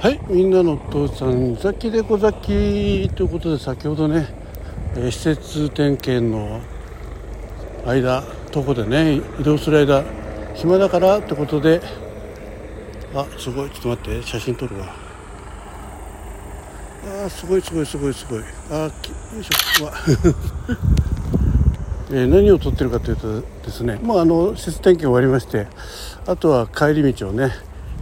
はいみんなのお父さんザキでこザキということで先ほどね、えー、施設点検の間とこでね移動する間暇だからってことであすごいちょっと待って写真撮るわ。あすごいすごいすごいすごい。あよいしょ。うわ。えー、何を撮ってるかというとですねもうあの施設点検終わりましてあとは帰り道をね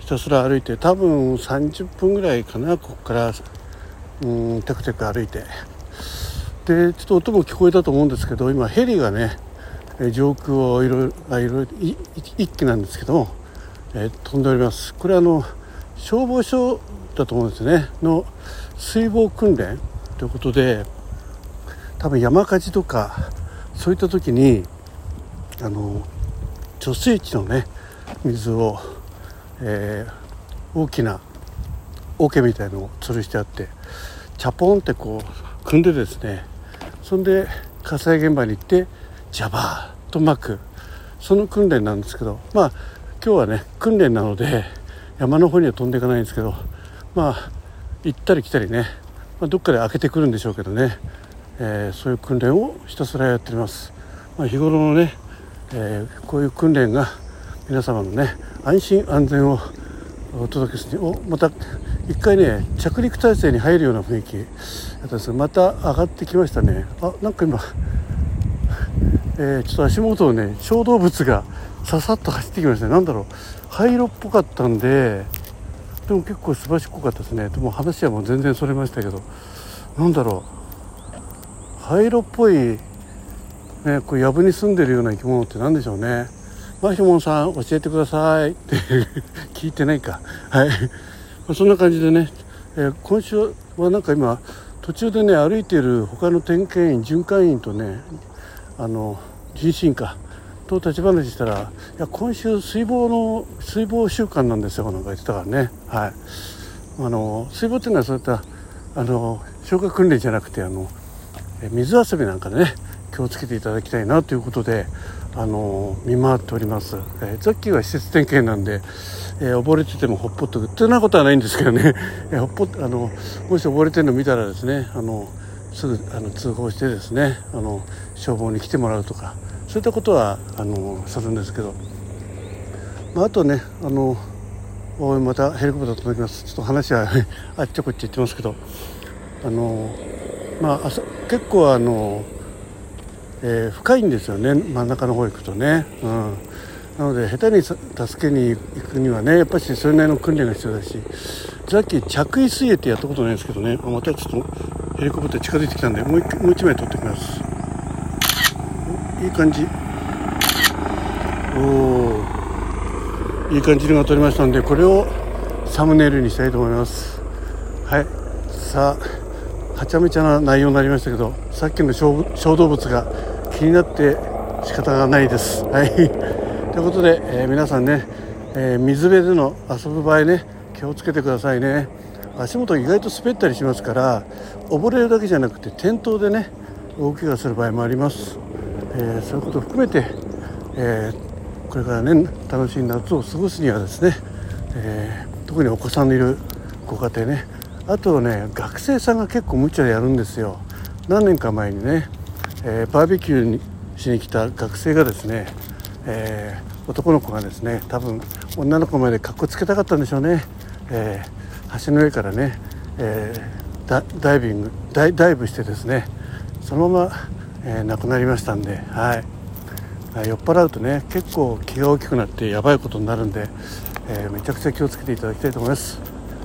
ひたすら歩いて多分30分ぐらいかなここから。うんテクテク歩いて。でちょっと音も聞こえたと思うんですけど今ヘリがね上空をいろいろいろ一機なんですけども、えー、飛んでおります。これあの消防署だと思うんですね。の水防訓練ということで多分山火事とかそういった時にあの貯水池のね水をえー、大きな桶みたいのを吊るしてあってチャポンってこう組んでですねそんで火災現場に行ってジャバーと巻く。その訓練なんですけどまあ今日はね訓練なので山の方には飛んでいかないんですけどまあ行ったり来たりね、まあ、どっかで開けてくるんでしょうけどね、えー、そういう訓練をひたすらやっております、まあ、日頃のね、えー、こういう訓練が皆様のね安心安全をお届けするおまた一回ね着陸体制に入るような雰囲気だったんですがまた上がってきましたね。あなんか今、えー、ちょっと足元をね小動物がささっと走ってきましたね。何だろう灰色っぽかったんででも結構すばしっこかったですね。でも話はもう全然それましたけど何だろう灰色っぽいねこれ藪に住んでるような生き物って何でしょうね。マヒモンさん教えてください。っ て聞いてないか。はい。まそんな感じでね、えー、今週はなんか今途中でね歩いている他の点検員巡回員とねあの人身か。と立ち話したらいや今週水防の水防週間なんですよなんか言ってたからね。はい。あの水防っていうのはそういったあの消火訓練じゃなくてあの水遊びなんかでね気をつけていただきたいなということであの見回っております、えー、さっきは施設点検なんで、えー、溺れててもほっぽっとくってなことはないんですけどね、えー、ほっぽあのもし溺れてるの見たらですねあのすぐあの通報してですねあの消防に来てもらうとかそういったことはあのするんですけど、まあ、あとねあのまたヘリコプター飛んできます。ちょっと話は あっちょこっち言ってますけど。あのまあ結構あのえー、深いんですよね。真ん中の方行くとね、うん、なので下手に助けに行くにはねやっぱりそれなりの訓練が必要だしさっき着衣水泳ってやったことないんですけどね。またちょっとヘリコプター近づいてきたんでもう一枚撮ってきます。いい感じ。おおいい感じのが撮れましたんでこれをサムネイルにしたいと思います。はい。さあはちゃめちゃな内容になりましたけどさっきの小動物が気になって仕方がないです。はい、ということで、えー、皆さんね、えー、水辺での遊ぶ場合ね気をつけてくださいね。足元意外と滑ったりしますから溺れるだけじゃなくて転倒でね大怪我する場合もあります、えー、そういうことを含めて、えこれからね楽しい夏を過ごすにはですね、え特にお子さんのいるご家庭ね。あとね学生さんが結構無茶でやるんですよ。何年か前にね、えー、バーベキューにしに来た学生がですね、えー、男の子がですね多分女の子までかっこつけたかったんでしょうね、えー、橋の上からね、えダイビングダイダイブしてですねそのまま、え亡くなりましたんで、はい、酔っ払うとね結構気が大きくなってやばいことになるんで、えめちゃくちゃ気をつけていただきたいと思います。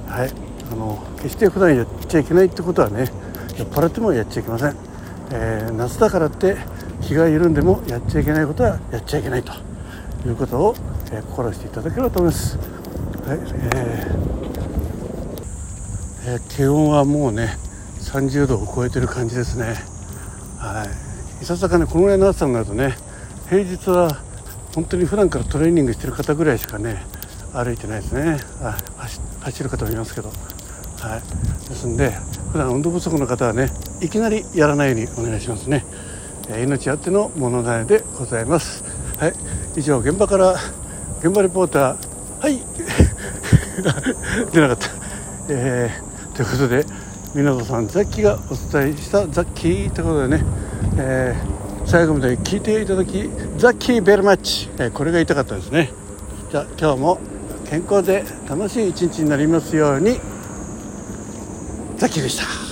はい。あの決して普段やっちゃいけないってことはね酔っ払ってもやっちゃいけません、えー、夏だからって気が緩んでもやっちゃいけないことはやっちゃいけないということを、えー、心していただければと思います、はいえーえー、気温はもうね30度を超えてる感じですね。はい。いささかねこのぐらいの暑さになるとね平日は本当に普段からトレーニングしてる方ぐらいしかね歩いてないですね。あ走る方もいますけど。はい、ですんで普段運動不足の方はねいきなりやらないようにお願いしますね、えー、命あっての物種でございます。はい。以上現場から現場リポーターはい。出なかった、えー、ということで湊さんザッキーがお伝えしたザッキーということでね、えー、最後まで聞いていただきザッキーベルマッチ、えー、これが言いたかったですね。じゃあ今日も健康で楽しい一日になりますように。ザキでした